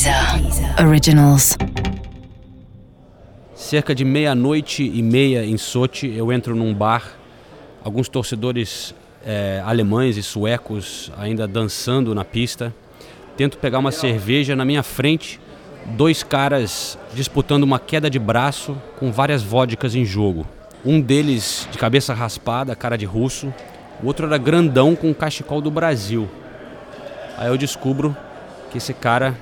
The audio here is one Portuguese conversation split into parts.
Deezer Originals. Cerca de meia-noite e meia em Sochi, eu entro num bar, alguns torcedores é, alemães e suecos ainda dançando na pista. Tento pegar uma cerveja na minha frente, dois caras disputando uma queda de braço com várias vodkas em jogo. Um deles de cabeça raspada, cara de russo, o outro era grandão com o cachecol do Brasil. Aí eu descubro que esse cara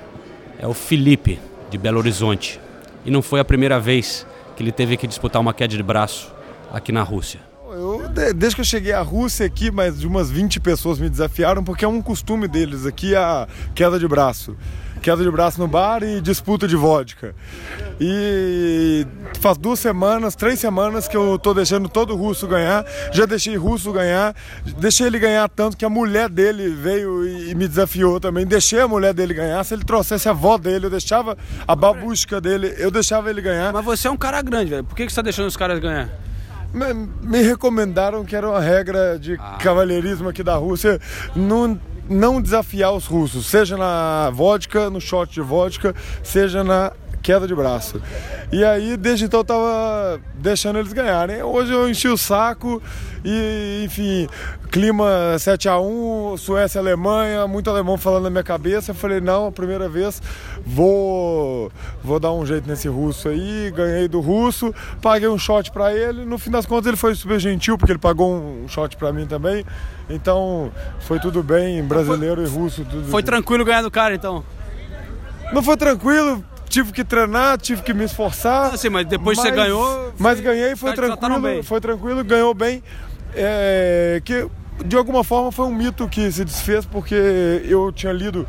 é o Felipe, de Belo Horizonte. E não foi a primeira vez que ele teve que disputar uma queda de braço aqui na Rússia. Eu, desde que eu cheguei à Rússia aqui, mais de umas 20 pessoas me desafiaram, porque é um costume deles aqui a queda de braço. Queda de braço no bar e disputa de vodka. E faz duas semanas, três semanas que eu tô deixando todo russo ganhar. Já deixei russo ganhar, deixei ele ganhar tanto que a mulher dele veio e me desafiou também. Deixei a mulher dele ganhar. Se ele trouxesse a avó dele, eu deixava a babusca dele, eu deixava ele ganhar. Mas você é um cara grande, velho. Por que, que você tá deixando os caras ganhar? Me, me recomendaram que era uma regra de ah. cavalheirismo aqui da Rússia. Não não desafiar os russos, seja na vodka, no shot de vodka, seja na queda de braço. E aí, desde então, eu tava deixando eles ganharem. Hoje eu enchi o saco e, enfim, clima 7 a 1 Suécia Alemanha, muito alemão falando na minha cabeça. Eu falei, não, a primeira vez vou vou dar um jeito nesse russo aí. Ganhei do russo, paguei um shot para ele. No fim das contas, ele foi super gentil, porque ele pagou um shot para mim também. Então, foi tudo bem, brasileiro foi, e russo. Tudo foi tranquilo ganhar do cara, então? Não foi tranquilo, tive que treinar, tive que me esforçar. Ah, sim, mas depois mas, você ganhou. Mas ganhei, foi tranquilo, foi tranquilo, ganhou bem. É, que de alguma forma foi um mito que se desfez porque eu tinha lido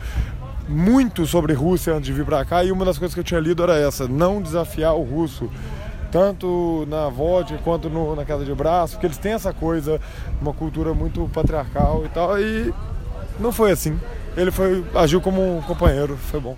muito sobre Rússia antes de vir para cá e uma das coisas que eu tinha lido era essa, não desafiar o russo tanto na vodka quanto no, na queda de braço, porque eles têm essa coisa, uma cultura muito patriarcal e tal, e não foi assim. Ele foi agiu como um companheiro, foi bom.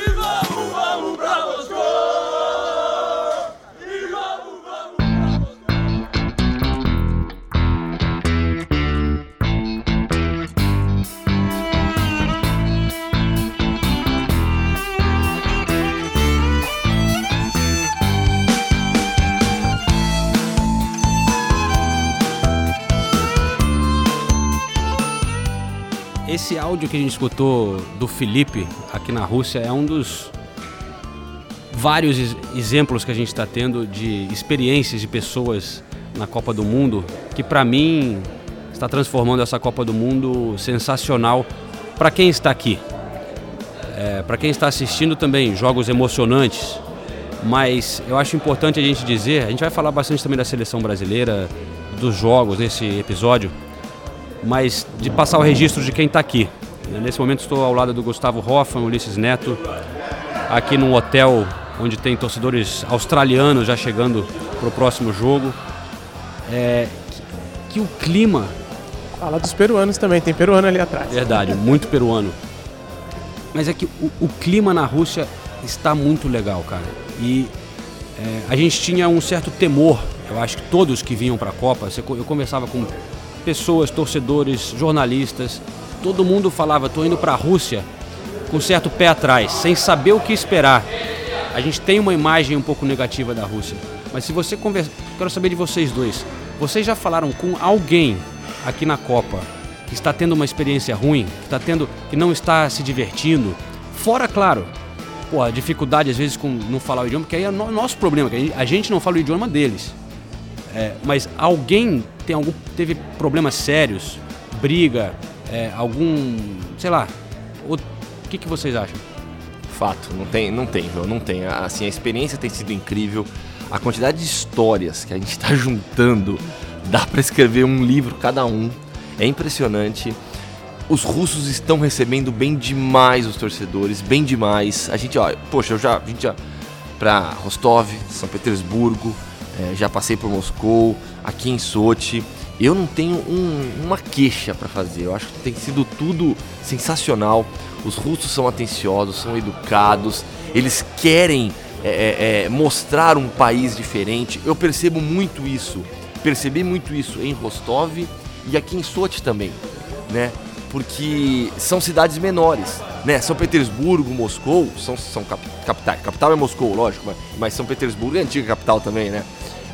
Esse áudio que a gente escutou do Felipe aqui na Rússia é um dos vários exemplos que a gente está tendo de experiências de pessoas na Copa do Mundo que, para mim, está transformando essa Copa do Mundo sensacional para quem está aqui. É, para quem está assistindo também, jogos emocionantes. Mas eu acho importante a gente dizer, a gente vai falar bastante também da seleção brasileira, dos jogos nesse episódio, mas de passar o registro de quem está aqui. Nesse momento estou ao lado do Gustavo Hoffman, Ulisses Neto, aqui num hotel onde tem torcedores australianos já chegando para o próximo jogo. É, que, que, o clima. Fala dos peruanos também, tem peruano ali atrás. Verdade, muito peruano. Mas é que o, o clima na Rússia está muito legal, cara. E é, a gente tinha um certo temor, eu acho que todos que vinham para a Copa, eu conversava com pessoas, torcedores, jornalistas, todo mundo falava, estou indo para a Rússia com certo pé atrás, sem saber o que esperar. A gente tem uma imagem um pouco negativa da Rússia. Mas se você conversa, quero saber de vocês dois. Vocês já falaram com alguém aqui na Copa que está tendo uma experiência ruim, que está tendo, que não está se divertindo? Fora, claro, pô, a dificuldade às vezes com não falar o idioma, que aí é o nosso problema, que a gente não fala o idioma deles. É, mas alguém tem algum, teve problemas sérios, briga, é, algum, sei lá, o que, que vocês acham? Fato, não tem, não tem, viu? não tem. Assim, a experiência tem sido incrível, a quantidade de histórias que a gente está juntando, dá para escrever um livro cada um, é impressionante. Os russos estão recebendo bem demais os torcedores, bem demais. A gente, ó, poxa, eu já, a gente já para Rostov, São Petersburgo, é, já passei por Moscou, aqui em Sochi. Eu não tenho um, uma queixa para fazer. Eu acho que tem sido tudo sensacional. Os russos são atenciosos, são educados, eles querem é, é, é, mostrar um país diferente. Eu percebo muito isso. Percebi muito isso em Rostov e aqui em Sochi também, né? Porque são cidades menores, né? São Petersburgo, Moscou, são, são cap, capitais. Capital é Moscou, lógico, mas, mas São Petersburgo é antiga capital também, né?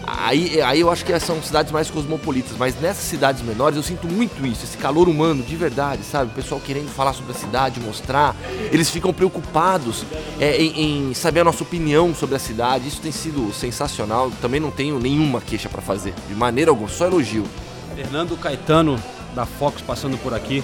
Aí, aí eu acho que são cidades mais cosmopolitas, mas nessas cidades menores eu sinto muito isso, esse calor humano de verdade, sabe? O pessoal querendo falar sobre a cidade, mostrar. Eles ficam preocupados é, em, em, saber a nossa opinião sobre a cidade. Isso tem sido sensacional. Também não tenho nenhuma queixa para fazer, de maneira alguma, só elogio. Fernando Caetano, da Fox, passando por aqui.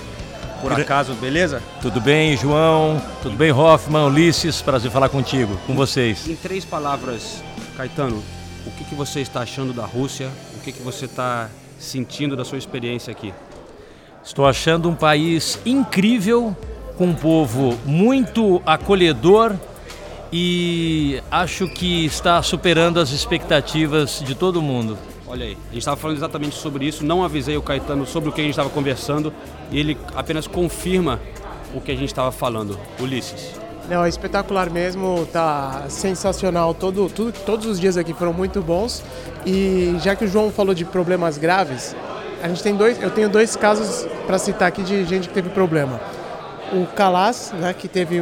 Por acaso, beleza? Tudo bem, João? Tudo bem, Hoffman, Ulisses? Prazer falar contigo, com vocês. Em três palavras, Caetano, o que, que você está achando da Rússia? O que, que você está sentindo da sua experiência aqui? Estou achando um país incrível, com um povo muito acolhedor e acho que está superando as expectativas de todo mundo. Olha aí, a gente estava falando exatamente sobre isso, não avisei o Caetano sobre o que a gente estava conversando e ele apenas confirma o que a gente estava falando. Ulisses. Não, é espetacular mesmo, tá sensacional. Todo, tudo, todos os dias aqui foram muito bons. E já que o João falou de problemas graves, a gente tem dois, eu tenho dois casos para citar aqui de gente que teve problema. O Calas, né, que teve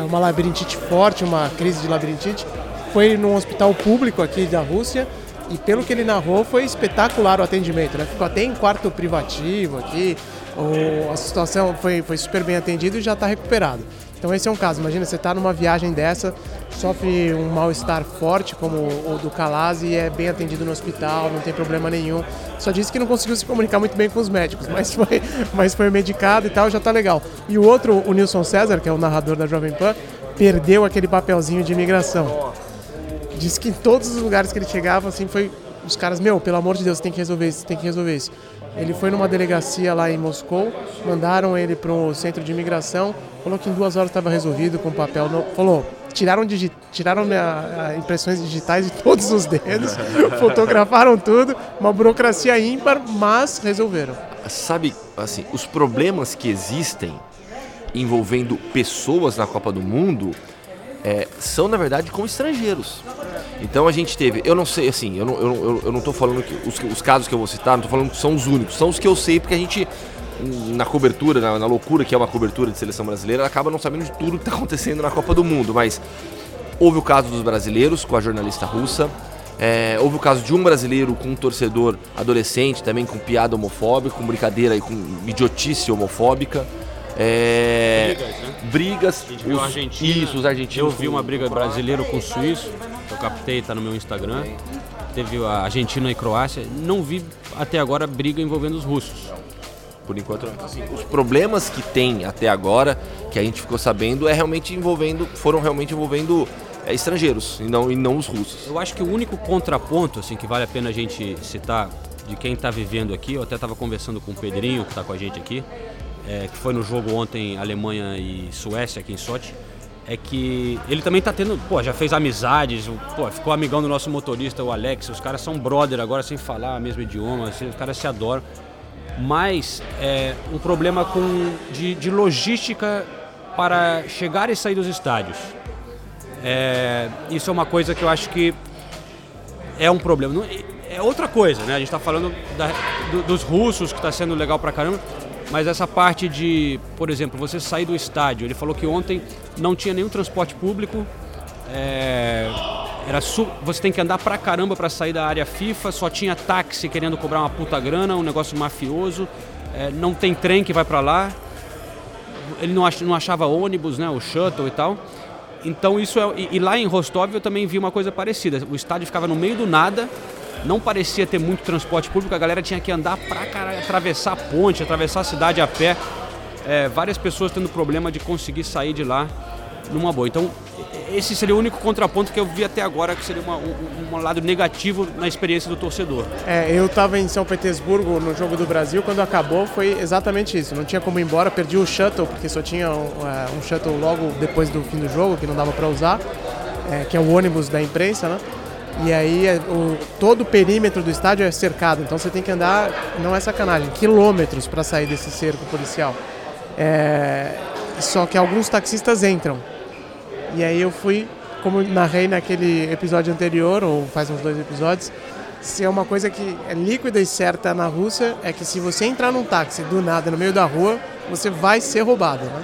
uma labirintite forte, uma crise de labirintite, foi num hospital público aqui da Rússia e pelo que ele narrou foi espetacular o atendimento, né? Ficou até em quarto privativo aqui, o, a situação foi, foi super bem atendida e já está recuperado. Então esse é um caso. Imagina você está numa viagem dessa, sofre um mal-estar forte como o do Calaz e é bem atendido no hospital, não tem problema nenhum. Só disse que não conseguiu se comunicar muito bem com os médicos, mas foi, mas foi medicado e tal, já está legal. E o outro, o Nilson César, que é o narrador da Jovem Pan, perdeu aquele papelzinho de imigração. Disse que em todos os lugares que ele chegava, assim, foi os caras, meu, pelo amor de Deus, tem que resolver isso, tem que resolver isso. Ele foi numa delegacia lá em Moscou, mandaram ele para o centro de imigração, falou que em duas horas estava resolvido com papel. No... Falou, tiraram, digi... tiraram a, a impressões digitais de todos os dedos, fotografaram tudo, uma burocracia ímpar, mas resolveram. Sabe, assim, os problemas que existem envolvendo pessoas na Copa do Mundo é, são, na verdade, com estrangeiros. Então a gente teve, eu não sei, assim, eu não, eu, eu não tô falando que os, os casos que eu vou citar, não tô falando que são os únicos, são os que eu sei porque a gente na cobertura, na, na, loucura que é uma cobertura de seleção brasileira, acaba não sabendo de tudo que está acontecendo na Copa do Mundo. Mas houve o caso dos brasileiros com a jornalista russa. É, houve o caso de um brasileiro com um torcedor adolescente, também com piada homofóbica, com brincadeira e com idiotice homofóbica. É, brigas, né? Brigas. Os, Argentina, isso, os argentinos. Eu vi uma briga brasileiro com suíço, eu captei, tá no meu Instagram. Teve a Argentina e Croácia. Não vi até agora briga envolvendo os russos. Por enquanto, assim, os problemas que tem até agora, que a gente ficou sabendo, é realmente envolvendo, foram realmente envolvendo é, estrangeiros e não, e não os russos. Eu acho que o único contraponto assim que vale a pena a gente citar de quem está vivendo aqui, eu até estava conversando com o Pedrinho, que está com a gente aqui, é, que foi no jogo ontem Alemanha e Suécia aqui em Sochi, é que ele também está tendo, pô, já fez amizades, pô, ficou amigão do nosso motorista, o Alex, os caras são brother agora sem falar o mesmo idioma, assim, os caras se adoram mas é, um problema com, de, de, logística para chegar e sair dos estádios. É, isso é uma coisa que eu acho que é um problema. É outra coisa, né? A gente está falando da, do, dos russos, que está sendo legal pra caramba, mas essa parte de, por exemplo, você sair do estádio. Ele falou que ontem não tinha nenhum transporte público. É, era. Você tem que andar pra caramba para sair da área FIFA, só tinha táxi querendo cobrar uma puta grana, um negócio mafioso. É, não tem trem que vai para lá. Ele não, ach... não achava ônibus, né? O shuttle e tal. Então isso é. E, e lá em Rostov eu também vi uma coisa parecida. O estádio ficava no meio do nada, não parecia ter muito transporte público, a galera tinha que andar pra caralho, atravessar a ponte, atravessar a cidade a pé. É, várias pessoas tendo problema de conseguir sair de lá numa boa. Então, esse seria o único contraponto que eu vi até agora, que seria uma, um, um, lado negativo na experiência do torcedor. É, eu estava em São Petersburgo no Jogo do Brasil, quando acabou foi exatamente isso. Não tinha como ir embora, perdi o shuttle, porque só tinha um, é, um shuttle logo depois do fim do jogo, que não dava para usar, é, que é o ônibus da imprensa, né? E aí é, o, todo o perímetro do estádio é cercado, então você tem que andar, não é sacanagem, quilômetros para sair desse cerco policial. É, só que alguns taxistas entram. E aí eu fui como narrei naquele episódio anterior, ou faz uns dois episódios, se é uma coisa que é líquida e certa na Rússia, é que se você entrar num táxi do nada no meio da rua, você vai ser roubado, né?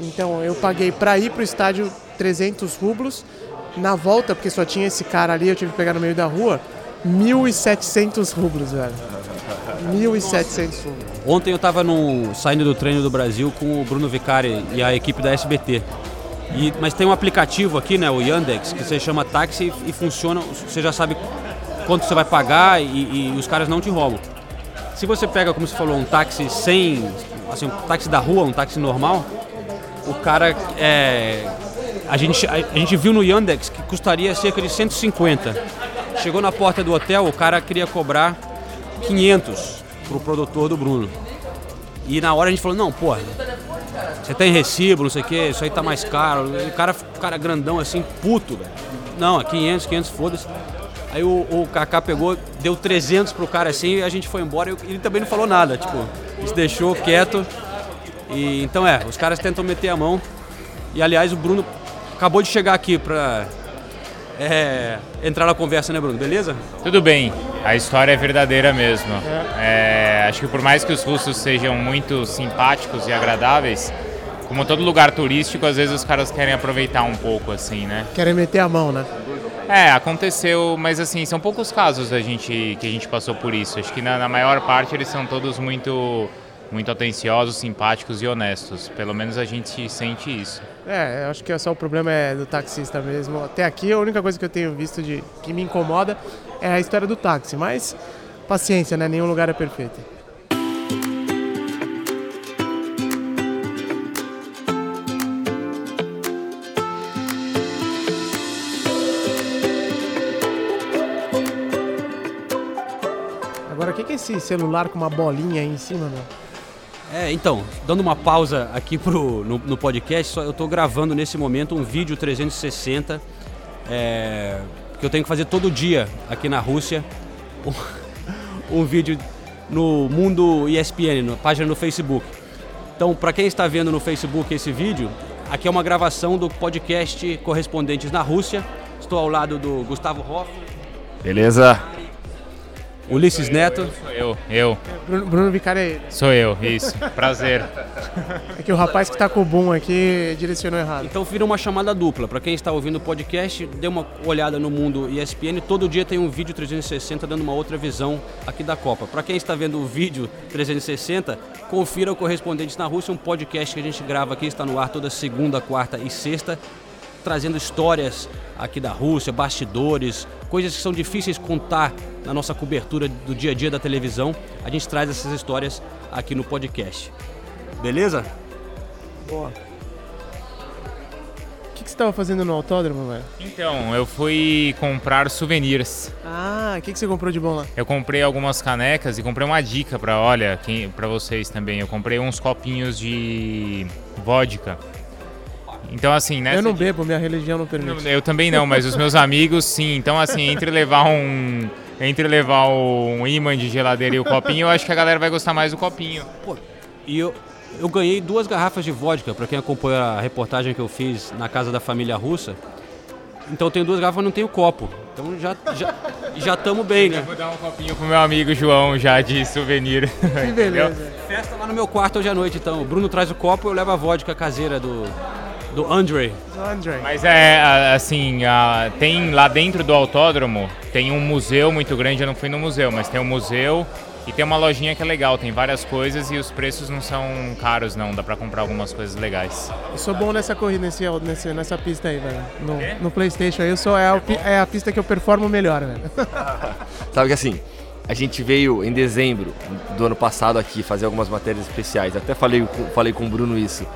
Então eu paguei para ir pro estádio 300 rublos, na volta, porque só tinha esse cara ali, eu tive que pegar no meio da rua, 1.700 rublos, velho. 1.700 rublos. Ontem eu estava saindo do treino do Brasil com o Bruno Vicari e a equipe da SBT. E, mas tem um aplicativo aqui, né, o Yandex, que você chama táxi e funciona, você já sabe quanto você vai pagar e, e, os caras não te roubam. Se você pega, como você falou, um táxi sem, assim, um táxi da rua, um táxi normal, o cara é, a gente, a, a gente viu no Yandex que custaria cerca de 150. Chegou na porta do hotel, o cara queria cobrar 500 pro produtor do Bruno. E na hora a gente falou, não, porra, você tem recibo, não sei o que, isso aí tá mais caro. O cara, o cara grandão assim, puto, velho. Não, é 500, 500, foda-se. Aí o, o Kaká pegou, deu 300 pro cara assim e a gente foi embora e ele também não falou nada, tipo, se deixou quieto. E, então é, os caras tentam meter a mão. E aliás, o Bruno acabou de chegar aqui pra é, entrar na conversa, né, Bruno? Beleza? Tudo bem, a história é verdadeira mesmo. É, acho que por mais que os russos sejam muito simpáticos e agradáveis, como todo lugar turístico, às vezes os caras querem aproveitar um pouco, assim, né? Querem meter a mão, né? É, aconteceu, mas assim, são poucos casos a gente, que a gente passou por isso. Acho que na, na maior parte eles são todos muito muito atenciosos, simpáticos e honestos. Pelo menos a gente sente isso. É, acho que só o problema é do taxista mesmo. Até aqui a única coisa que eu tenho visto de que me incomoda é a história do táxi, mas paciência, né? Nenhum lugar é perfeito. Agora, o que é esse celular com uma bolinha aí em cima, meu? É, então, dando uma pausa aqui pro, no, no podcast, só eu estou gravando nesse momento um vídeo 360 é, que eu tenho que fazer todo dia aqui na Rússia. Um, um vídeo no Mundo ESPN, na página no Facebook. Então, para quem está vendo no Facebook esse vídeo, aqui é uma gravação do podcast Correspondentes na Rússia. Estou ao lado do Gustavo Hoff. Beleza. Ulisses Neto. Sou eu, eu. Bruno, Bruno Vicari é ele. Sou eu, isso. Prazer. É que o rapaz que está com o boom aqui direcionou errado. Então vira uma chamada dupla. Para quem está ouvindo o podcast, dê uma olhada no mundo ESPN. Todo dia tem um vídeo 360 dando uma outra visão aqui da Copa. Para quem está vendo o vídeo 360, confira o Correspondentes na Rússia, um podcast que a gente grava aqui, está no ar toda segunda, quarta e sexta trazendo histórias aqui da Rússia, bastidores, coisas que são difíceis contar na nossa cobertura do dia a dia da televisão. A gente traz essas histórias aqui no podcast. Beleza? Boa. O que, que você estava fazendo no autódromo, velho? Então, eu fui comprar souvenirs. Ah, o que, que você comprou de bom lá? Eu comprei algumas canecas e comprei uma dica para, olha, para vocês também. Eu comprei uns copinhos de vodka. Então, assim, né? Eu não bebo, minha religião não permite. Eu também não, mas os meus amigos, sim. Então, assim, entre levar um. Entre levar um imã de geladeira e o copinho, eu acho que a galera vai gostar mais do copinho. Pô, e eu, eu ganhei duas garrafas de vodka, para quem acompanha a reportagem que eu fiz na casa da família russa. Então eu tenho duas garrafas, não tenho copo. Então já já já estamos bem, né? Eu vou dar um copinho pro meu amigo João já de souvenir. Que beleza. Festa lá no meu quarto hoje à noite, então. O Bruno traz o copo, eu levo a vodka caseira do do Andre. Do Andre. Mas é assim, tem lá dentro do autódromo, tem um museu muito grande, eu não fui no museu, mas tem um museu e tem uma lojinha que é legal, tem várias coisas e os preços não são caros não, dá pra comprar algumas coisas legais. Eu sou bom nessa corrida, nesse, nesse, nessa pista aí, velho. No, no Playstation eu sou, é a, é a pista que eu performo melhor, velho. Sabe que assim, a gente veio em dezembro do ano passado aqui fazer algumas matérias especiais. Até falei, falei com o Bruno isso.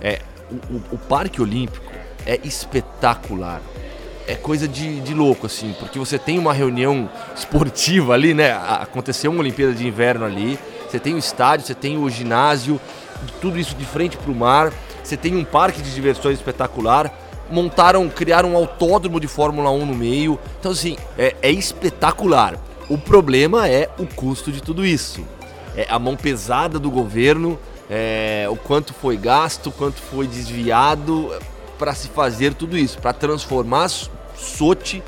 É, o, o, Parque Olímpico é espetacular. É coisa de, de louco, assim, porque você tem uma reunião esportiva ali, né? Aconteceu uma Olimpíada de Inverno ali, você tem o estádio, você tem o ginásio, tudo isso de frente para o mar, você tem um parque de diversões espetacular, montaram, criaram um autódromo de Fórmula 1 no meio. Então, assim, é, é espetacular. O problema é o custo de tudo isso. É a mão pesada do governo, é, o quanto foi gasto, quanto foi desviado. para se fazer tudo isso, para transformar Sochi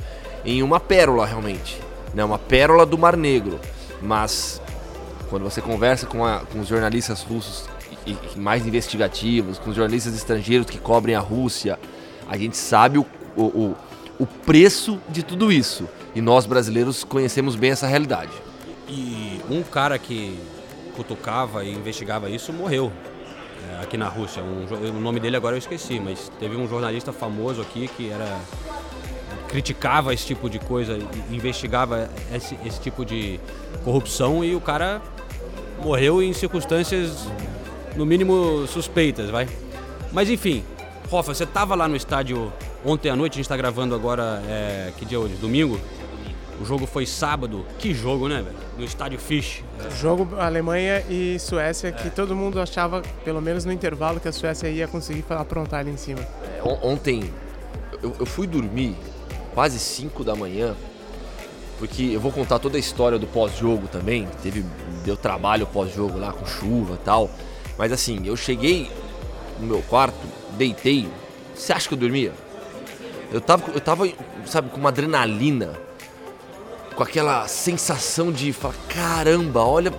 em uma pérola realmente, né? Uma pérola do Mar Negro. Mas quando você conversa com, a, com os jornalistas russos e, e mais investigativos, com os jornalistas estrangeiros que cobrem a Rússia, a gente sabe o, o, o preço de tudo isso. E nós brasileiros conhecemos bem essa realidade. E um cara que cutucava e investigava isso morreu é, aqui na Rússia. Um, o nome dele agora eu esqueci, mas teve um jornalista famoso aqui que era criticava esse tipo de coisa, investigava esse, esse tipo de corrupção e o cara morreu em circunstâncias no mínimo suspeitas, vai. Mas enfim, Rafa, você estava lá no estádio ontem à noite, a gente está gravando agora, é, que dia hoje? Domingo? O jogo foi sábado. Que jogo, né, velho? No estádio Fish. É. Jogo Alemanha e Suécia, é. que todo mundo achava, pelo menos no intervalo, que a Suécia ia conseguir aprontar ali em cima. É, ontem eu, eu fui dormir quase 5 da manhã, porque eu vou contar toda a história do pós-jogo também. Teve deu trabalho pós-jogo lá com chuva e tal. Mas assim, eu cheguei no meu quarto, deitei. Você acha que eu dormia? Eu tava, eu tava, sabe, com uma adrenalina, com aquela sensação de falar, caramba, olha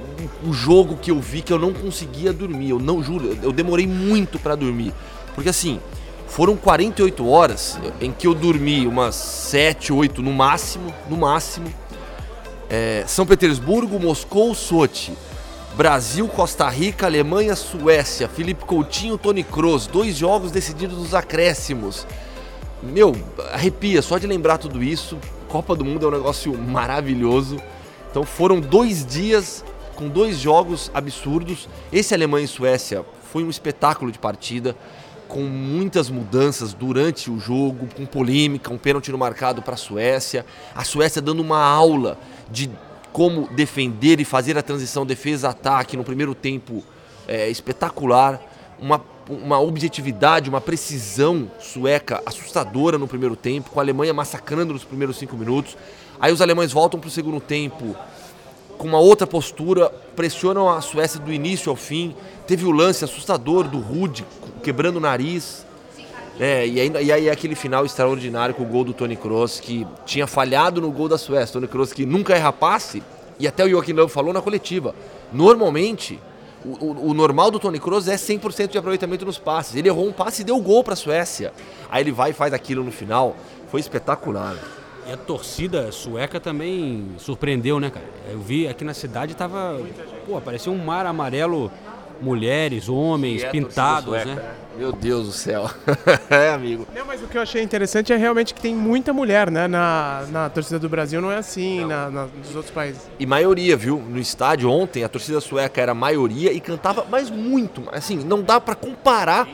o jogo que eu vi que eu não conseguia dormir. Eu não juro, eu demorei muito para dormir. Porque assim, foram 48 horas em que eu dormi umas 7, 8 no máximo, no máximo. É, São Petersburgo, Moscou, Sochi. Brasil, Costa Rica, Alemanha, Suécia. Felipe Coutinho, Tony Kroos. Dois jogos decididos nos acréscimos. Meu, arrepia só de lembrar tudo isso. Copa do Mundo é um negócio maravilhoso. Então foram dois dias com dois jogos absurdos. Esse Alemanha e Suécia foi um espetáculo de partida com muitas mudanças durante o jogo, com polêmica, um pênalti no marcado para a Suécia. A Suécia dando uma aula de como defender e fazer a transição defesa-ataque no primeiro tempo é, espetacular. Uma, uma objetividade, uma precisão sueca assustadora no primeiro tempo, com a Alemanha massacrando nos primeiros cinco minutos. Aí os alemães voltam para o segundo tempo com uma outra postura, pressionam a Suécia do início ao fim. Teve o lance assustador do Rude quebrando o nariz. É, e, aí, e aí aquele final extraordinário com o gol do Tony Kroos, que tinha falhado no gol da Suécia. Tony Kroos que nunca erra passe, e até o Joaquim Löw falou na coletiva. Normalmente, o, o, normal do Tony Kroos é 100% de aproveitamento nos passes. Ele errou um passe e deu gol para a Suécia. Aí ele vai e faz aquilo no final. Foi espetacular. E a torcida sueca também surpreendeu, né, cara? Eu vi aqui na cidade tava. Pô, parecia um mar amarelo, mulheres, homens, pintados, né? Meu Deus do céu. é, amigo. Não, mas o que eu achei interessante é realmente que tem muita mulher, né? Na, na torcida do Brasil não é assim, na, na, nos outros países. E maioria, viu? No estádio ontem, a torcida sueca era maioria e cantava, mas muito. Assim, não dá para comparar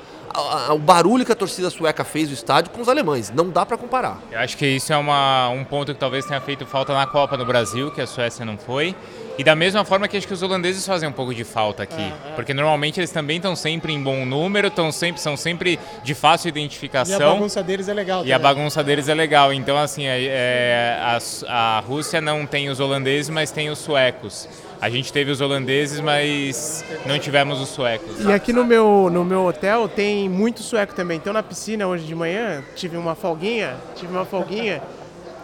o barulho que a torcida sueca fez no estádio com os alemães. Não dá para comparar. Eu acho que isso é uma, um ponto que talvez tenha feito falta na Copa no Brasil, que a Suécia não foi. E da mesma forma que acho que os holandeses fazem um pouco de falta aqui. É, é. Porque normalmente eles também estão sempre em bom número, estão sempre, são sempre de fácil identificação. E a bagunça deles é legal. E a bagunça deles é legal. Então, assim, é, é, a, a Rússia não tem os holandeses, mas tem os suecos. A gente teve os holandeses, mas não tivemos os suecos. E aqui no meu, no meu hotel tem muito sueco também. Então na piscina hoje de manhã tive uma folguinha, tive uma folguinha.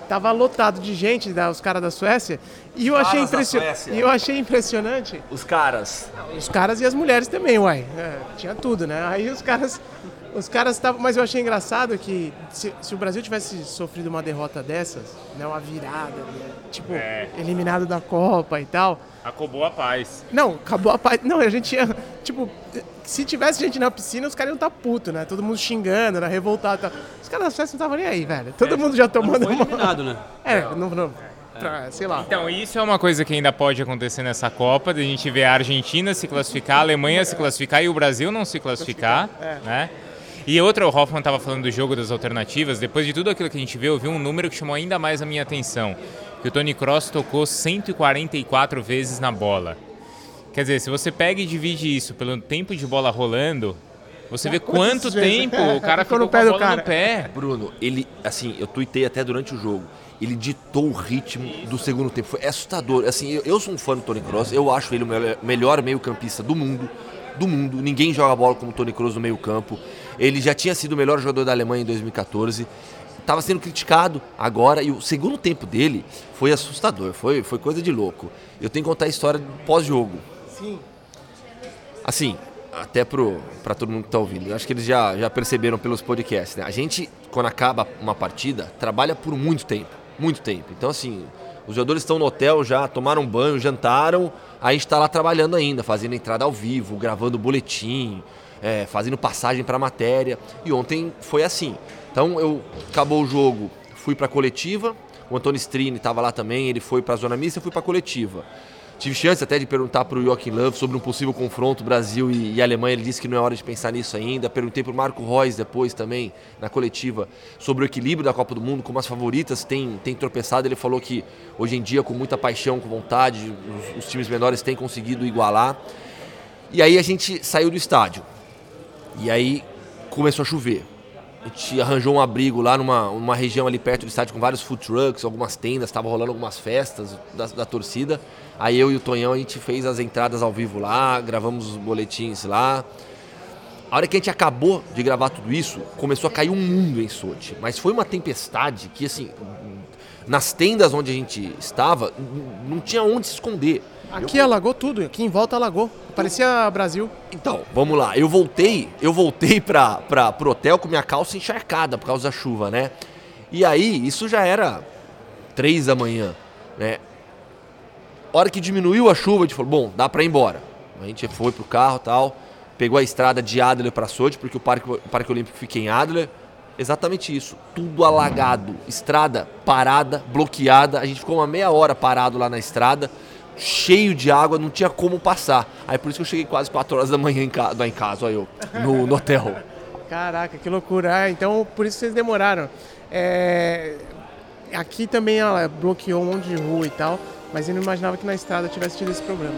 Tava lotado de gente, da, os caras da Suécia. E eu, achei impressionante. e eu achei impressionante. Os caras. Os caras e as mulheres também, uai. É, tinha tudo, né? Aí os caras. Os caras estavam. Mas eu achei engraçado que se, se, o Brasil tivesse sofrido uma derrota dessas, né? Uma virada, né? tipo, é. eliminado da Copa e tal Acabou a paz. Não, acabou a paz. Não, a gente ia. Tipo, se tivesse gente na piscina, os caras iam estar tá puto, né? Todo mundo xingando, né? Revoltado. Tá. Os caras da festa não estavam nem aí, velho. Todo é, mundo já tomando. Não foi eliminado, né? É, não. não pra, sei lá. Então, isso é uma coisa que ainda pode acontecer nessa Copa, de a gente ver a Argentina se classificar, a Alemanha se classificar e o Brasil não se classificar, é. né? E outra, o Hoffman estava falando do jogo das alternativas. Depois de tudo aquilo que a gente viu, eu vi um número que chamou ainda mais a minha atenção que o Tony Cross tocou 144 vezes na bola. Quer dizer, se você pega e divide isso pelo tempo de bola rolando, você vê quanto tempo o cara ficou, ficou no pé do cara. no pé. Bruno, ele, assim, eu tuitei até durante o jogo. Ele ditou o ritmo do segundo tempo. Foi assustador. Assim, eu, eu sou um fã do Tony Cross. Eu acho ele o melhor meio-campista do mundo. Do mundo. Ninguém joga bola como o Tony Kroos no meio-campo. Ele já tinha sido o melhor jogador da Alemanha em 2014. Estava sendo criticado agora e o segundo tempo dele foi assustador, foi, foi coisa de louco. Eu tenho que contar a história do pós-jogo. Sim. Assim, até para todo mundo que está ouvindo, eu acho que eles já, já perceberam pelos podcasts, né? A gente, quando acaba uma partida, trabalha por muito tempo, muito tempo. Então, assim, os jogadores estão no hotel já, tomaram banho, jantaram, aí está lá trabalhando ainda, fazendo entrada ao vivo, gravando boletim, é, fazendo passagem para matéria. E ontem foi assim. Então, eu acabou o jogo, fui para a coletiva, o Antônio Strini estava lá também, ele foi para a zona mista, eu fui para a coletiva. Tive chance até de perguntar para o Joachim Love sobre um possível confronto Brasil e, e, Alemanha. Ele disse que não é hora de pensar nisso ainda. Perguntei para o Marco Reus depois também, na coletiva, sobre o equilíbrio da Copa do Mundo, como as favoritas têm, têm tropeçado. Ele falou que hoje em dia, com muita paixão, com vontade, os, os times menores têm conseguido igualar. E aí a gente saiu do estádio. E aí começou a chover. A gente arranjou um abrigo lá numa uma região ali perto do estádio com vários food trucks, algumas tendas, estava rolando algumas festas da, da, torcida. Aí eu e o Tonhão a gente fez as entradas ao vivo lá, gravamos os boletins lá. A hora que a gente acabou de gravar tudo isso, começou a cair um mundo em Sochi. Mas foi uma tempestade que, assim, nas tendas onde a gente estava, não tinha onde se esconder. Aqui eu... alagou tudo, aqui em volta alagou. Parecia Brasil. Então, vamos lá. Eu voltei, eu voltei pra, pra, pro hotel com minha calça encharcada por causa da chuva, né? E aí, isso já era três da manhã, né? Hora que diminuiu a chuva, a gente falou, bom, dá pra ir embora. A gente foi pro carro tal, pegou a estrada de Adler pra Sochi, porque o Parque, o Parque Olímpico fica em Adler. Exatamente isso, tudo alagado, estrada parada, bloqueada. A gente ficou uma meia hora parado lá na estrada cheio de água, não tinha como passar. Aí por isso que eu cheguei quase 4 horas da manhã em casa, em casa eu, no, no hotel. Caraca, que loucura. Ah, então por isso vocês demoraram. É... Aqui também ela bloqueou um monte de rua e tal, mas eu não imaginava que na estrada tivesse tido esse problema.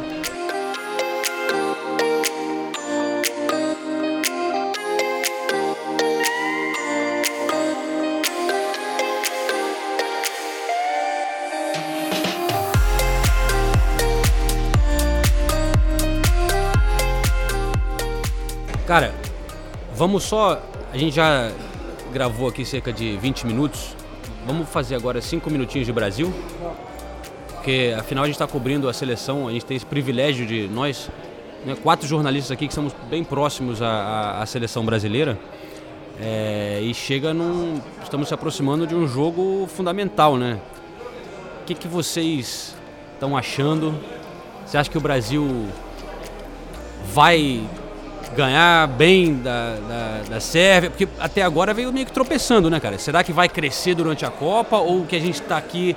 Cara, vamos só. A gente já gravou aqui cerca de 20 minutos. Vamos fazer agora 5 minutinhos de Brasil. Porque afinal a gente está cobrindo a seleção, a gente tem esse privilégio de nós, né, quatro jornalistas aqui que estamos bem próximos à, à seleção brasileira. É, e chega num. Estamos se aproximando de um jogo fundamental, né? O que, que vocês estão achando? Você acha que o Brasil vai ganhar bem da, da, da Sérvia, porque até agora veio meio que tropeçando, né, cara? Será que vai crescer durante a Copa ou que a gente está aqui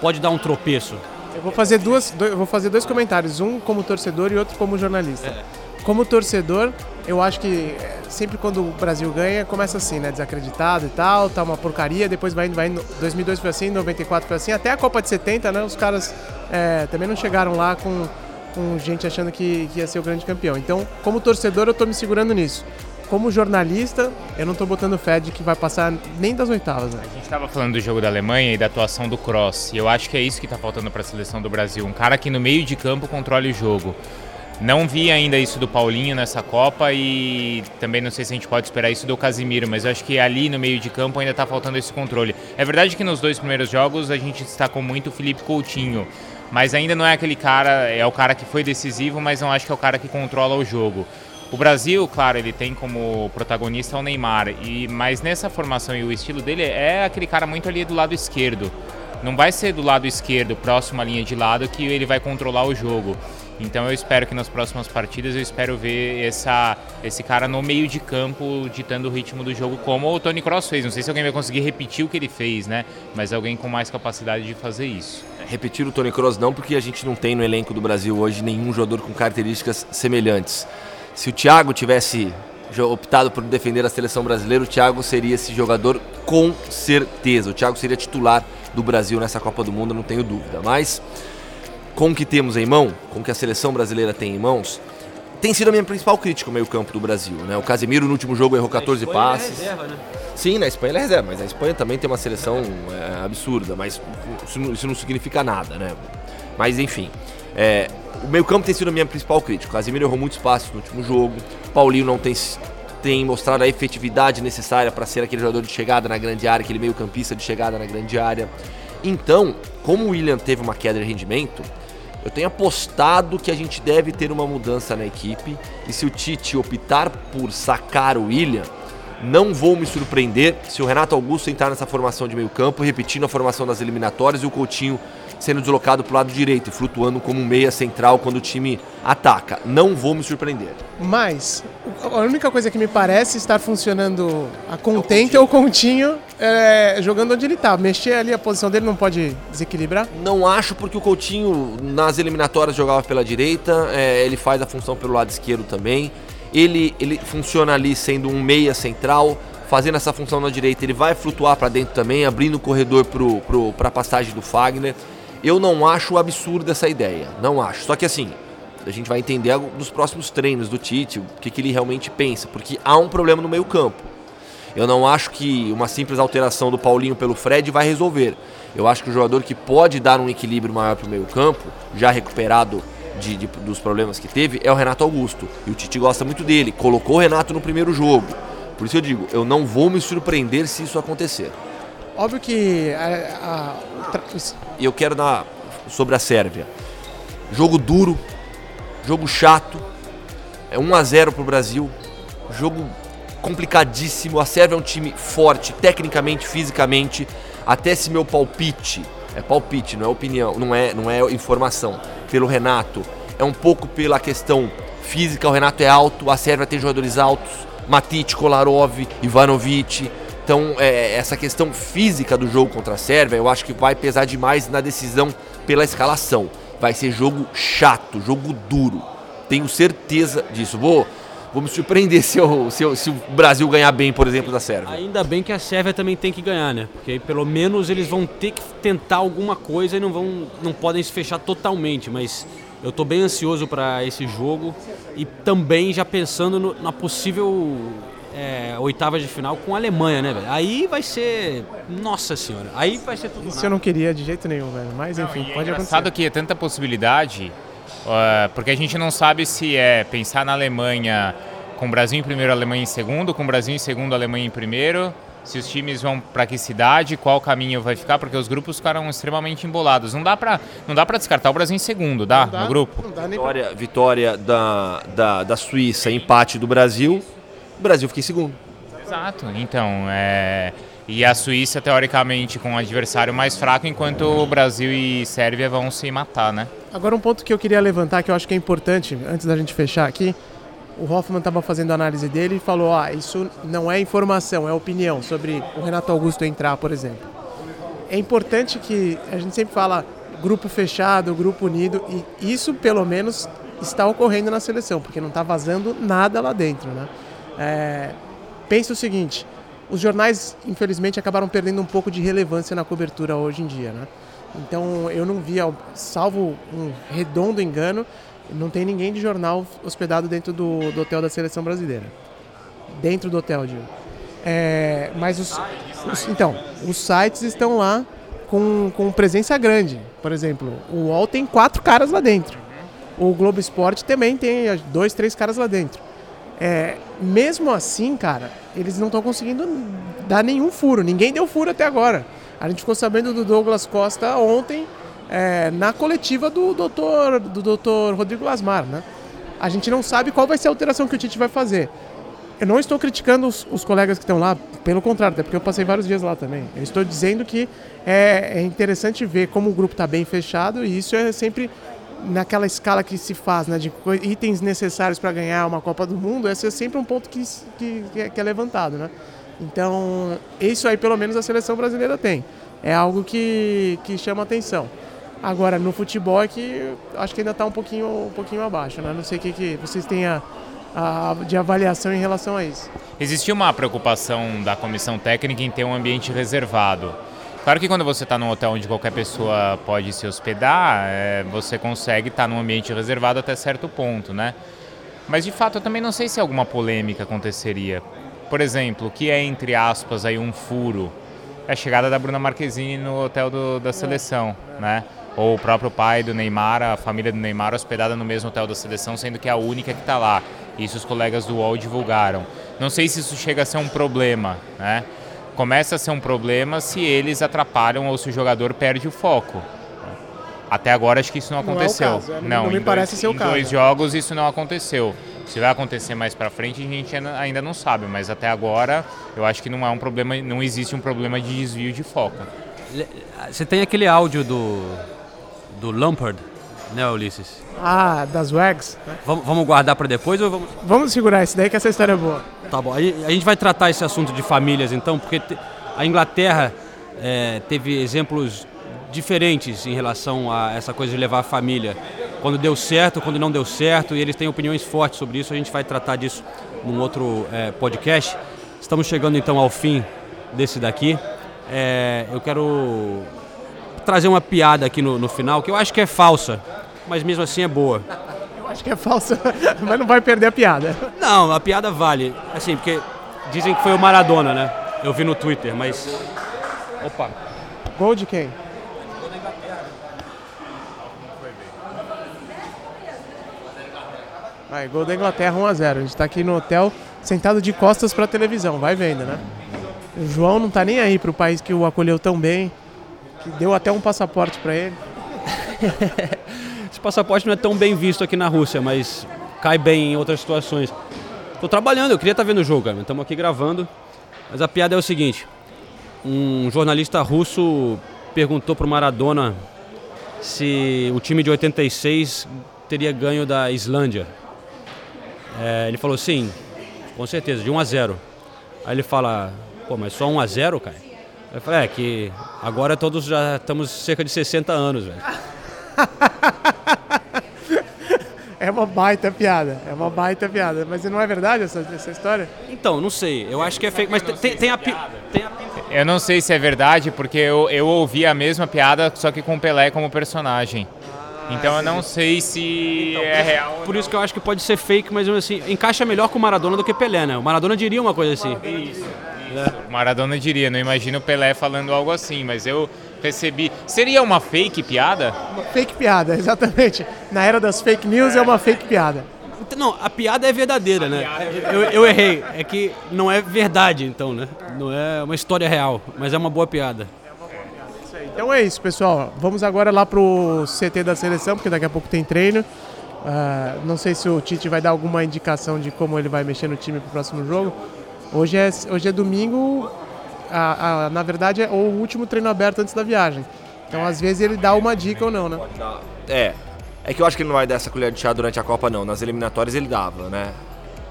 pode dar um tropeço? Eu vou fazer duas, eu vou fazer dois comentários, um como torcedor e outro como jornalista. É. Como torcedor, eu acho que é, sempre quando o Brasil ganha, começa assim, né? Desacreditado e tal, tá uma porcaria, depois vai indo, vai indo. 2002 foi assim, 94 foi assim, até a Copa de 70, né? Os caras é, também não chegaram lá com com gente achando que, que ia ser o grande campeão. Então, como torcedor, eu estou me segurando nisso. Como jornalista, eu não estou botando fé de que vai passar nem das oitavas. Né? A gente estava falando do jogo da Alemanha e da atuação do Cross. E eu acho que é isso que está faltando para a seleção do Brasil. Um cara que no meio de campo controle o jogo. Não vi ainda isso do Paulinho nessa Copa e também não sei se a gente pode esperar isso do Casimiro, mas eu acho que ali no meio de campo ainda está faltando esse controle. É verdade que nos dois primeiros jogos a gente destacou muito o Felipe Coutinho, mas ainda não é aquele cara, é o cara que foi decisivo, mas não acho que é o cara que controla o jogo. O Brasil, claro, ele tem como protagonista o Neymar, e mas nessa formação e o estilo dele é aquele cara muito ali do lado esquerdo. Não vai ser do lado esquerdo, próximo à linha de lado, que ele vai controlar o jogo. Então eu espero que nas próximas partidas eu espero ver essa, esse cara no meio de campo ditando o ritmo do jogo como o Tony Cross fez. Não sei se alguém vai conseguir repetir o que ele fez, né? Mas alguém com mais capacidade de fazer isso. Repetir o Tony Cross não, porque a gente não tem no elenco do Brasil hoje nenhum jogador com características semelhantes. Se o Thiago tivesse optado por defender a seleção brasileira, o Thiago seria esse jogador com certeza. O Thiago seria titular do Brasil nessa Copa do Mundo, não tenho dúvida. Mas com o que temos em mão, com o que a seleção brasileira tem em mãos, tem sido a minha principal crítica ao meio-campo do Brasil. Né? O Casemiro no último jogo errou 14 na passes. É reserva, né? Sim, na Espanha ele é reserva, mas a Espanha também tem uma seleção é, absurda, mas isso não, isso não, significa nada, né? Mas enfim. É, o meio-campo tem sido a minha principal crítica. Casemiro errou muitos passes no último jogo. Paulinho não tem tem mostrado a efetividade necessária para ser aquele jogador de chegada na grande área, aquele meio-campista de chegada na grande área. Então, como o William teve uma queda de rendimento, eu tenho apostado que a gente deve ter uma mudança na equipe e se o Tite optar por sacar o William, não vou me surpreender se o Renato Augusto entrar nessa formação de meio campo, repetindo a formação das eliminatórias e o Coutinho sendo deslocado para o lado direito e flutuando como um meia central quando o time ataca. Não vou me surpreender. Mas a única coisa que me parece estar funcionando a contente é o Coutinho é, jogando onde ele está. Mexer ali a posição dele não pode desequilibrar? Não acho, porque o Coutinho nas eliminatórias jogava pela direita, é, ele faz a função pelo lado esquerdo também. Ele, ele funciona ali sendo um meia central, fazendo essa função na direita, ele vai flutuar para dentro também, abrindo o corredor para a passagem do Fagner. Eu não acho absurda essa ideia, não acho. Só que assim, a gente vai entender nos próximos treinos do Tite o que, que ele realmente pensa, porque há um problema no meio campo. Eu não acho que uma simples alteração do Paulinho pelo Fred vai resolver. Eu acho que o jogador que pode dar um equilíbrio maior para o meio campo, já recuperado de, de, dos problemas que teve, é o Renato Augusto. E o Tite gosta muito dele. Colocou o Renato no primeiro jogo. Por isso eu digo, eu não vou me surpreender se isso acontecer. Óbvio que a, e eu quero dar sobre a Sérvia. Jogo duro, jogo chato. É 1 a 0 pro Brasil. Jogo complicadíssimo. A Sérvia é um time forte, tecnicamente, fisicamente. Até esse meu palpite, é palpite, não é opinião, não é, não é informação. Pelo Renato, é um pouco pela questão física. O Renato é alto, a Sérvia tem jogadores altos. Matic, Kolarov, Ivanovic, então, é, essa questão física do jogo contra a Sérvia, eu acho que vai pesar demais na decisão pela escalação. Vai ser jogo chato, jogo duro. Tenho certeza disso. Vou, vou me surpreender se, eu, se, eu, se, o Brasil ganhar bem, por exemplo, da Sérvia. Ainda bem que a Sérvia também tem que ganhar, né? Porque aí pelo menos eles vão ter que tentar alguma coisa e não vão, não podem se fechar totalmente. Mas eu estou bem ansioso para esse jogo e também já pensando no, na possível é, oitava de final com a Alemanha, né, velho? Aí vai ser. Nossa senhora. Aí vai ser tudo. Isso nada. eu não queria de jeito nenhum, velho. Mas enfim, não, pode é acontecer. que é tanta possibilidade, uh, porque a gente não sabe se é pensar na Alemanha com o Brasil em primeiro, a Alemanha em segundo, com o Brasil em segundo, a Alemanha em primeiro. Se os times vão para que cidade, qual caminho vai ficar, porque os grupos ficaram extremamente embolados. Não dá para não dá para descartar o Brasil em segundo, dá, dá no grupo. vitória, pra... vitória da, da, da Suíça, empate do Brasil o Brasil fica em segundo. Exato. Então, é... E a Suíça, teoricamente, com um adversário mais fraco, enquanto o Brasil e Sérvia vão se matar, né? Agora, um ponto que eu queria levantar, que eu acho que é importante, antes da gente fechar aqui, o Hoffman estava fazendo a análise dele e falou: ah, isso não é informação, é opinião sobre o Renato Augusto entrar, por exemplo. É importante que a gente sempre fala grupo fechado, grupo unido, e isso pelo menos está ocorrendo na seleção, porque não está vazando nada lá dentro, né? É, pensa o seguinte: os jornais, infelizmente, acabaram perdendo um pouco de relevância na cobertura hoje em dia, né? Então eu não via, salvo um redondo engano, não tem ninguém de jornal hospedado dentro do, do hotel da seleção brasileira. Dentro do hotel, digo. É, mas os, os, então, os sites estão lá com, com presença grande. Por exemplo, o UOL tem quatro caras lá dentro. O Globo Esporte também tem dois, três caras lá dentro. É, mesmo assim, cara, eles não estão conseguindo dar nenhum furo. Ninguém deu furo até agora. A gente ficou sabendo do Douglas Costa ontem é, na coletiva do doutor, do doutor Rodrigo Lasmar, né? A gente não sabe qual vai ser a alteração que o Tite vai fazer. Eu não estou criticando os, os colegas que estão lá, pelo contrário, até porque eu passei vários dias lá também. Eu estou dizendo que é, é interessante ver como o grupo está bem fechado e isso é sempre naquela escala que se faz, né, de itens necessários para ganhar uma Copa do Mundo, esse é sempre um ponto que, que, é, que é levantado, né? Então, isso aí pelo menos a seleção brasileira tem. É algo que, que chama atenção. Agora, no futebol é que acho que ainda está um pouquinho, um pouquinho abaixo, né? Não sei o que, que vocês têm a, a, de avaliação em relação a isso. Existia uma preocupação da comissão técnica em ter um ambiente reservado. Claro que quando você está num hotel onde qualquer pessoa pode se hospedar, é, você consegue estar tá num ambiente reservado até certo ponto, né? Mas de fato eu também não sei se alguma polêmica aconteceria. Por exemplo, o que é entre aspas aí um furo? É a chegada da Bruna Marquezine no hotel do, da seleção, né? Ou o próprio pai do Neymar, a família do Neymar hospedada no mesmo hotel da seleção, sendo que é a única que está lá. Isso os colegas do UOL divulgaram. Não sei se isso chega a ser um problema, né? Começa a ser um problema se eles atrapalham ou se o jogador perde o foco. Até agora acho que isso não Não é o aconteceu. caso, é, não me em parece dois, ser o em caso. dois jogos isso não aconteceu. Se vai acontecer mais pra frente, a gente ainda- ainda não sabe, mas até agora eu acho que não é um problema, não existe um problema de desvio de foco. Você tem aquele áudio do, do Lampard, né, Ulisses? Ah, das WAGs. né? Vamos, vamos guardar para depois ou vamos... Vamos segurar esse daí que essa história é boa. Tá bom, aí a gente vai tratar esse assunto de famílias então, porque a Inglaterra é, teve exemplos diferentes em relação a essa coisa de levar a família. Quando deu certo, quando não deu certo, e eles têm opiniões fortes sobre isso, a gente vai tratar disso num outro é, podcast. Estamos chegando então ao fim desse daqui. É, eu quero trazer uma piada aqui no, no final, que eu acho que é falsa, mas mesmo assim é boa. Eu acho que é falsa, mas não vai perder a piada. Não, a piada vale. Assim, porque dizem que foi o Maradona, né? Eu vi no Twitter, mas. Opa! Gol de quem? Vai, gol da Inglaterra 1x0. A gente tá aqui no hotel, sentado de costas pra televisão. Vai vendo, né? O João não tá nem aí pro país que o acolheu tão bem, que deu até um passaporte pra ele. Passaporte não é tão bem visto aqui na Rússia, mas cai bem em outras situações. Tô trabalhando, eu queria estar vendo o jogo, cara. Estamos aqui gravando. Mas a piada é o seguinte: um jornalista russo perguntou pro Maradona se o time de 86 teria ganho da Islândia. É, ele falou sim, com certeza, de 1 a 0. Aí ele fala, pô, mas só 1 a 0, cara? Eu falei, é que agora todos já estamos cerca de 60 anos, velho. É uma baita piada, é uma baita piada. Mas não é verdade essa, essa história? Então, não sei. Eu acho que é fake, mas tem, tem a, pi- tem a Eu não sei se é verdade, porque eu, eu ouvi a mesma piada, só que com o Pelé como personagem. Então eu não sei se é real. Por isso que eu acho que pode ser fake, mas assim, encaixa melhor com o Maradona do que Pelé, né? O Maradona diria uma coisa assim. O Maradona diria, não imagino o Pelé falando algo assim, mas eu percebi. Seria uma fake piada? Uma fake piada, exatamente. Na era das fake news é uma fake piada. Então, Não, a piada é verdadeira, né? Eu, eu errei. É que não é verdade, então, né? Não é uma história real, mas é uma boa piada. Então é isso, pessoal. Vamos agora lá pro CT da seleção, porque daqui a pouco tem treino. Ah, não sei se o Tite vai dar alguma indicação de como ele vai mexer no time pro próximo jogo. Hoje é, hoje é domingo, a- a- na verdade é o último treino aberto antes da viagem. Então às vezes ele dá uma dica ou não, né? É. É que eu acho que ele não vai dar essa colher de chá durante a Copa, não. Nas eliminatórias ele dava, né?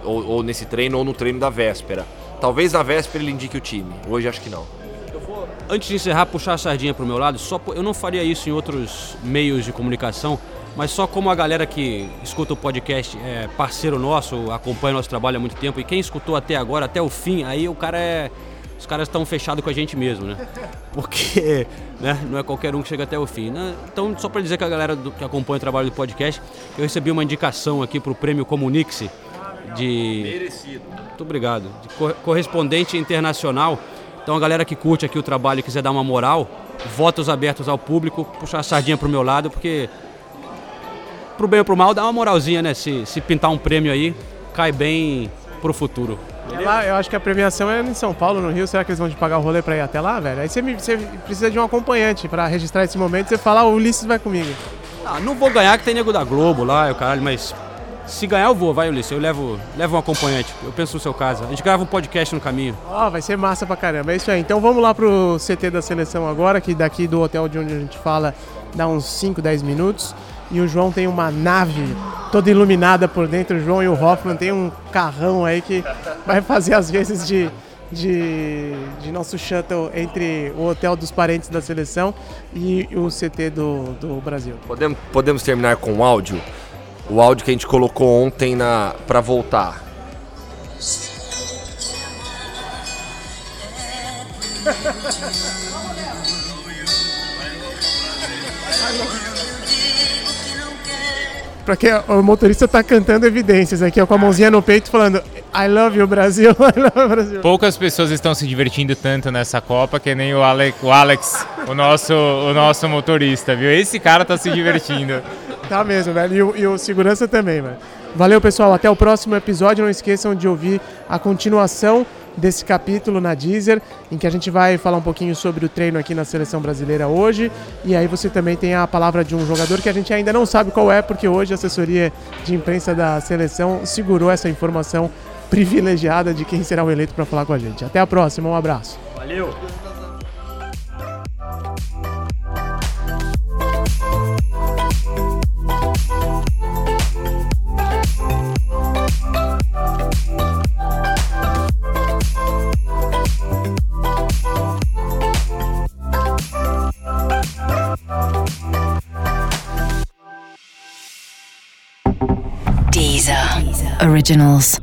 Ou, ou nesse treino ou no treino da véspera. Talvez na véspera ele indique o time. Hoje acho que não. Antes de encerrar, puxar a sardinha pro meu lado, só eu não faria isso em outros meios de comunicação, mas só como a galera que escuta o podcast é parceiro nosso, acompanha nosso trabalho há muito tempo, e quem escutou até agora, até o fim, aí o cara é. Os caras estão fechados com a gente mesmo, né? Porque né, não é qualquer um que chega até o fim. né? Então, só para dizer que a galera do- que acompanha o trabalho do podcast, eu recebi uma indicação aqui pro prêmio Comunique-se de. Merecido. Muito obrigado. De cor- correspondente internacional. Então a galera que curte aqui o trabalho e quiser dar uma moral, votos abertos ao público, puxar a sardinha pro meu lado, porque pro bem ou pro mal dá uma moralzinha, né? Se, se pintar um prêmio aí, cai bem pro futuro. É lá, eu acho que a premiação é em São Paulo, no Rio. Será que eles vão te pagar o rolê pra ir até lá, velho? Aí você, me- você precisa de um acompanhante pra registrar esse momento. Você fala, o Ulisses vai comigo. Ah, não vou ganhar que tem nego da Globo lá, o caralho, mas se ganhar eu vou, vai Ulisses, eu levo, levo um acompanhante. Eu penso no seu caso. A gente grava um podcast no caminho. Ó, vai ser massa pra caramba. É isso aí. Então vamos lá pro CT da seleção agora, que daqui do hotel de onde a gente fala dá uns 5, 10 minutos. E o João tem uma nave toda iluminada por dentro. O João e o Hoffman tem um carrão aí que vai fazer às vezes de, de, de nosso shuttle entre o hotel dos parentes da seleção e o CT do, do Brasil. Podemos, podemos terminar com o áudio? O áudio que a gente colocou ontem na para voltar. Porque o motorista tá cantando evidências aqui, ó, com a mãozinha no peito, falando I love you, Brasil, I love you, Brasil. Poucas pessoas estão se divertindo tanto nessa Copa que nem o Alex, o, Alex, o, nosso, o nosso motorista, viu? Esse cara tá se divertindo. Tá mesmo, velho. E o, e o segurança também, velho. Valeu, pessoal. Até o próximo episódio. Não esqueçam de ouvir a continuação desse capítulo na Deezer, em que a gente vai falar um pouquinho sobre o treino aqui na seleção brasileira hoje. E aí você também tem a palavra de um jogador que a gente ainda não sabe qual é, porque hoje a assessoria de imprensa da seleção segurou essa informação privilegiada de quem será o eleito para falar com a gente. Até a próxima, um abraço. Valeu! Deezer. Originals.